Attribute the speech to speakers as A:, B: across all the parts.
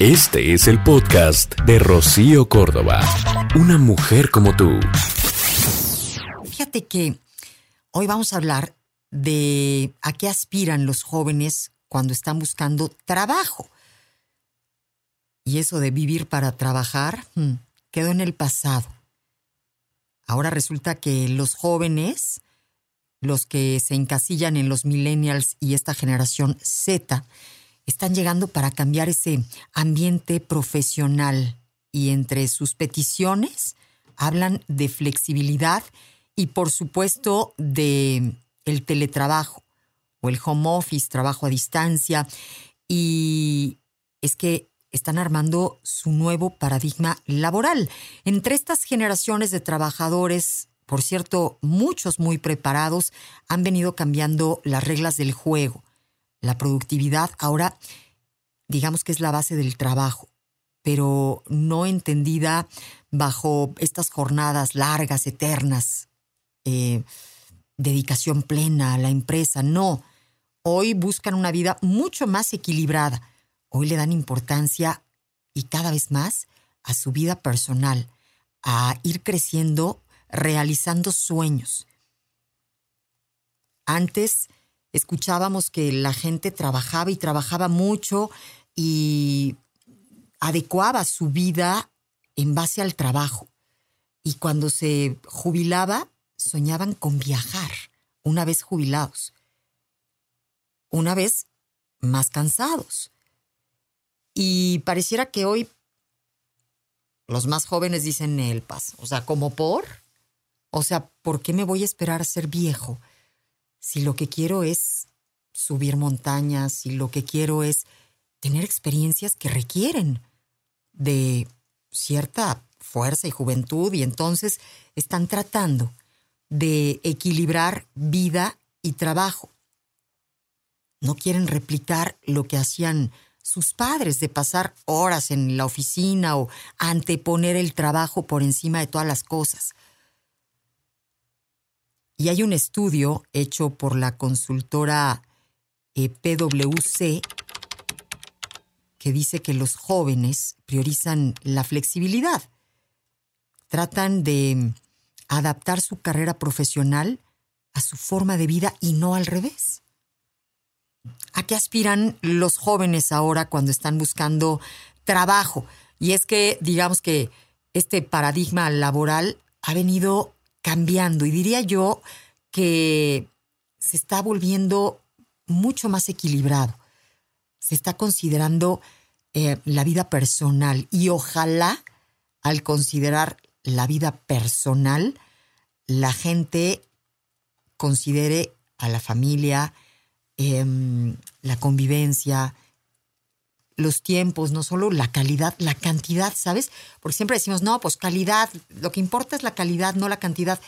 A: Este es el podcast de Rocío Córdoba. Una mujer como tú.
B: Fíjate que hoy vamos a hablar de a qué aspiran los jóvenes cuando están buscando trabajo. Y eso de vivir para trabajar hmm, quedó en el pasado. Ahora resulta que los jóvenes, los que se encasillan en los millennials y esta generación Z, están llegando para cambiar ese ambiente profesional. Y entre sus peticiones hablan de flexibilidad y por supuesto de el teletrabajo o el home office, trabajo a distancia. Y es que están armando su nuevo paradigma laboral. Entre estas generaciones de trabajadores, por cierto, muchos muy preparados, han venido cambiando las reglas del juego la productividad ahora, digamos que es la base del trabajo, pero no entendida bajo estas jornadas largas, eternas, eh, dedicación plena a la empresa. No, hoy buscan una vida mucho más equilibrada. Hoy le dan importancia y cada vez más a su vida personal, a ir creciendo, realizando sueños. Antes escuchábamos que la gente trabajaba y trabajaba mucho y adecuaba su vida en base al trabajo. Y cuando se jubilaba, soñaban con viajar, una vez jubilados, una vez más cansados. Y pareciera que hoy los más jóvenes dicen el paso, o sea, como por, o sea, ¿por qué me voy a esperar a ser viejo? Si lo que quiero es subir montañas, si lo que quiero es tener experiencias que requieren de cierta fuerza y juventud y entonces están tratando de equilibrar vida y trabajo. No quieren replicar lo que hacían sus padres de pasar horas en la oficina o anteponer el trabajo por encima de todas las cosas. Y hay un estudio hecho por la consultora eh, PwC que dice que los jóvenes priorizan la flexibilidad. Tratan de adaptar su carrera profesional a su forma de vida y no al revés. ¿A qué aspiran los jóvenes ahora cuando están buscando trabajo? Y es que, digamos que este paradigma laboral ha venido cambiando y diría yo que se está volviendo mucho más equilibrado. Se está considerando eh, la vida personal y ojalá al considerar la vida personal, la gente considere a la familia, em, la convivencia, los tiempos, no solo la calidad, la cantidad, ¿sabes? Porque siempre decimos, no, pues calidad, lo que importa es la calidad, no la cantidad.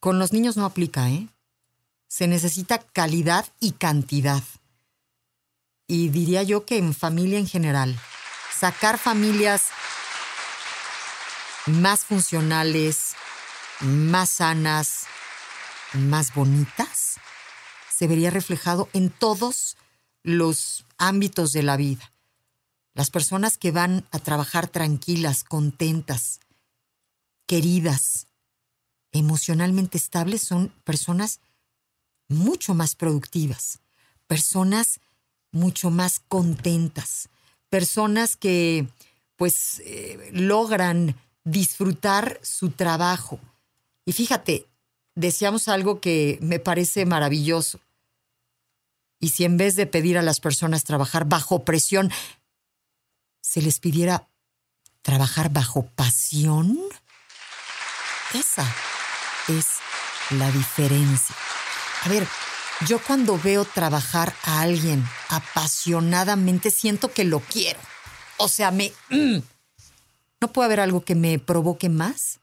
B: Con los niños no aplica, ¿eh? Se necesita calidad y cantidad. Y diría yo que en familia en general, sacar familias más funcionales, más sanas, más bonitas, se vería reflejado en todos los ámbitos de la vida. Las personas que van a trabajar tranquilas, contentas, queridas, emocionalmente estables son personas mucho más productivas, personas mucho más contentas, personas que pues eh, logran disfrutar su trabajo. Y fíjate, decíamos algo que me parece maravilloso. Y si en vez de pedir a las personas trabajar bajo presión, se les pidiera trabajar bajo pasión, esa es la diferencia. A ver, yo cuando veo trabajar a alguien apasionadamente siento que lo quiero. O sea, me... Mm, ¿No puede haber algo que me provoque más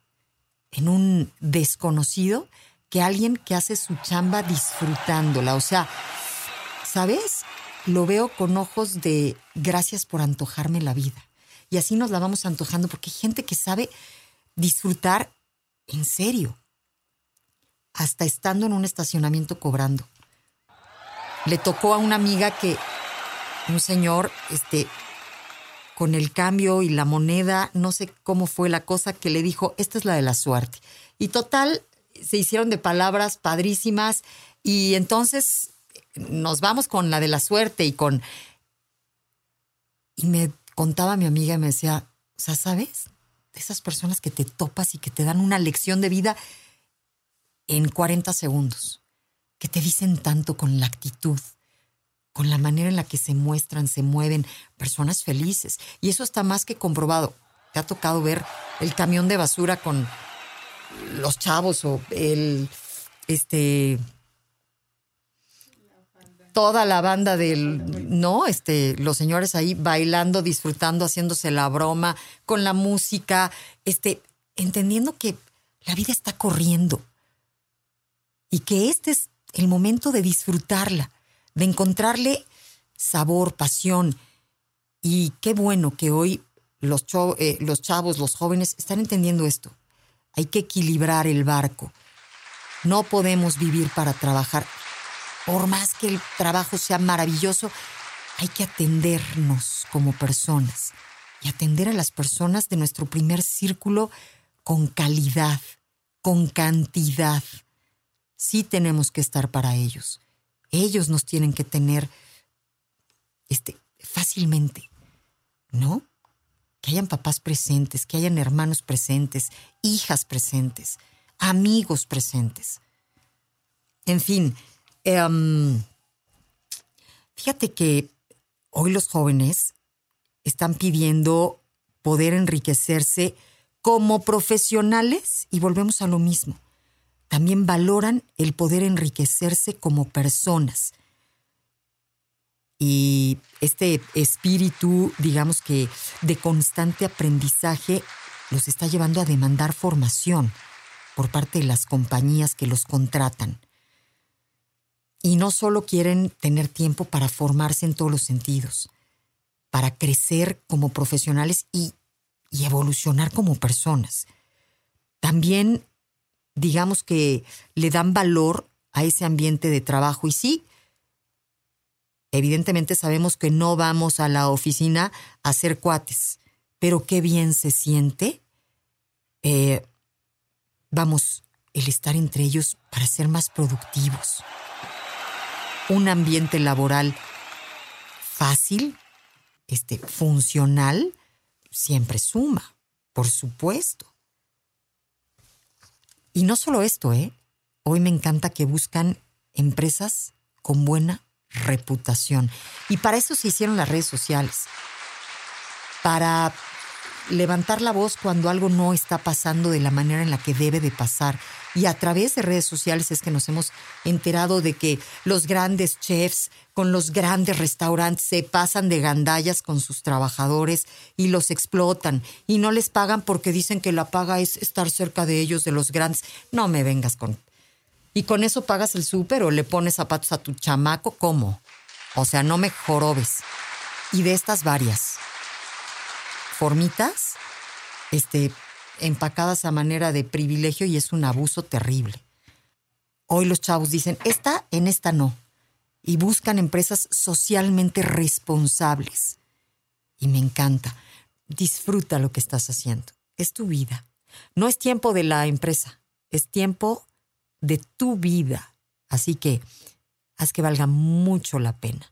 B: en un desconocido que alguien que hace su chamba disfrutándola? O sea, ¿sabes? Lo veo con ojos de gracias por antojarme la vida. Y así nos la vamos antojando porque hay gente que sabe disfrutar en serio, hasta estando en un estacionamiento cobrando. Le tocó a una amiga que un señor este, con el cambio y la moneda, no sé cómo fue la cosa, que le dijo, esta es la de la suerte. Y total, se hicieron de palabras padrísimas y entonces nos vamos con la de la suerte y con... Y me contaba mi amiga y me decía, o sea, ¿sabes? De esas personas que te topas y que te dan una lección de vida en 40 segundos, que te dicen tanto con la actitud, con la manera en la que se muestran, se mueven, personas felices. Y eso está más que comprobado. Te ha tocado ver el camión de basura con los chavos o el, este, toda la banda del, no, este, los señores ahí bailando, disfrutando, haciéndose la broma, con la música, este, entendiendo que la vida está corriendo y que este es el momento de disfrutarla de encontrarle sabor, pasión. Y qué bueno que hoy los, eh, los chavos, los jóvenes están entendiendo esto. Hay que equilibrar el barco. No podemos vivir para trabajar. Por más que el trabajo sea maravilloso, hay que atendernos como personas y atender a las personas de nuestro primer círculo con calidad, con cantidad. Sí tenemos que estar para ellos. Ellos nos tienen que tener este, fácilmente, ¿no? Que hayan papás presentes, que hayan hermanos presentes, hijas presentes, amigos presentes. En fin, em, fíjate que hoy los jóvenes están pidiendo poder enriquecerse como profesionales y volvemos a lo mismo también valoran el poder enriquecerse como personas. Y este espíritu, digamos que de constante aprendizaje, los está llevando a demandar formación por parte de las compañías que los contratan. Y no solo quieren tener tiempo para formarse en todos los sentidos, para crecer como profesionales y, evolucionar como personas. También digamos que le dan valor a ese ambiente de trabajo. Y sí, evidentemente sabemos que no vamos a la oficina a hacer cuates, pero qué bien se siente, eh, vamos, el estar entre ellos para ser más productivos. Un ambiente laboral fácil, este, funcional, siempre suma, por supuesto. Y no solo esto, ¿eh? Hoy me encanta que buscan empresas con buena reputación. Y para eso se hicieron las redes sociales. Para levantar la voz cuando algo no está pasando de la manera en la que debe de pasar. Y a través de redes sociales es que nos hemos enterado de que los grandes chefs con los grandes restaurantes se pasan de gandallas con sus trabajadores y los explotan y no les pagan porque dicen que la paga es estar cerca de ellos, de los grandes. No me vengas con... Y con eso pagas el súper o le pones zapatos a tu chamaco, ¿cómo? O sea, no me jorobes. Y de estas varias formitas, este, empacadas a manera de privilegio y es un abuso terrible. Hoy los chavos dicen, esta en esta no. Y buscan empresas socialmente responsables. Y me encanta. Disfruta lo que estás haciendo. Es tu vida. No es tiempo de la empresa, es tiempo de tu vida. Así que haz que valga mucho la pena.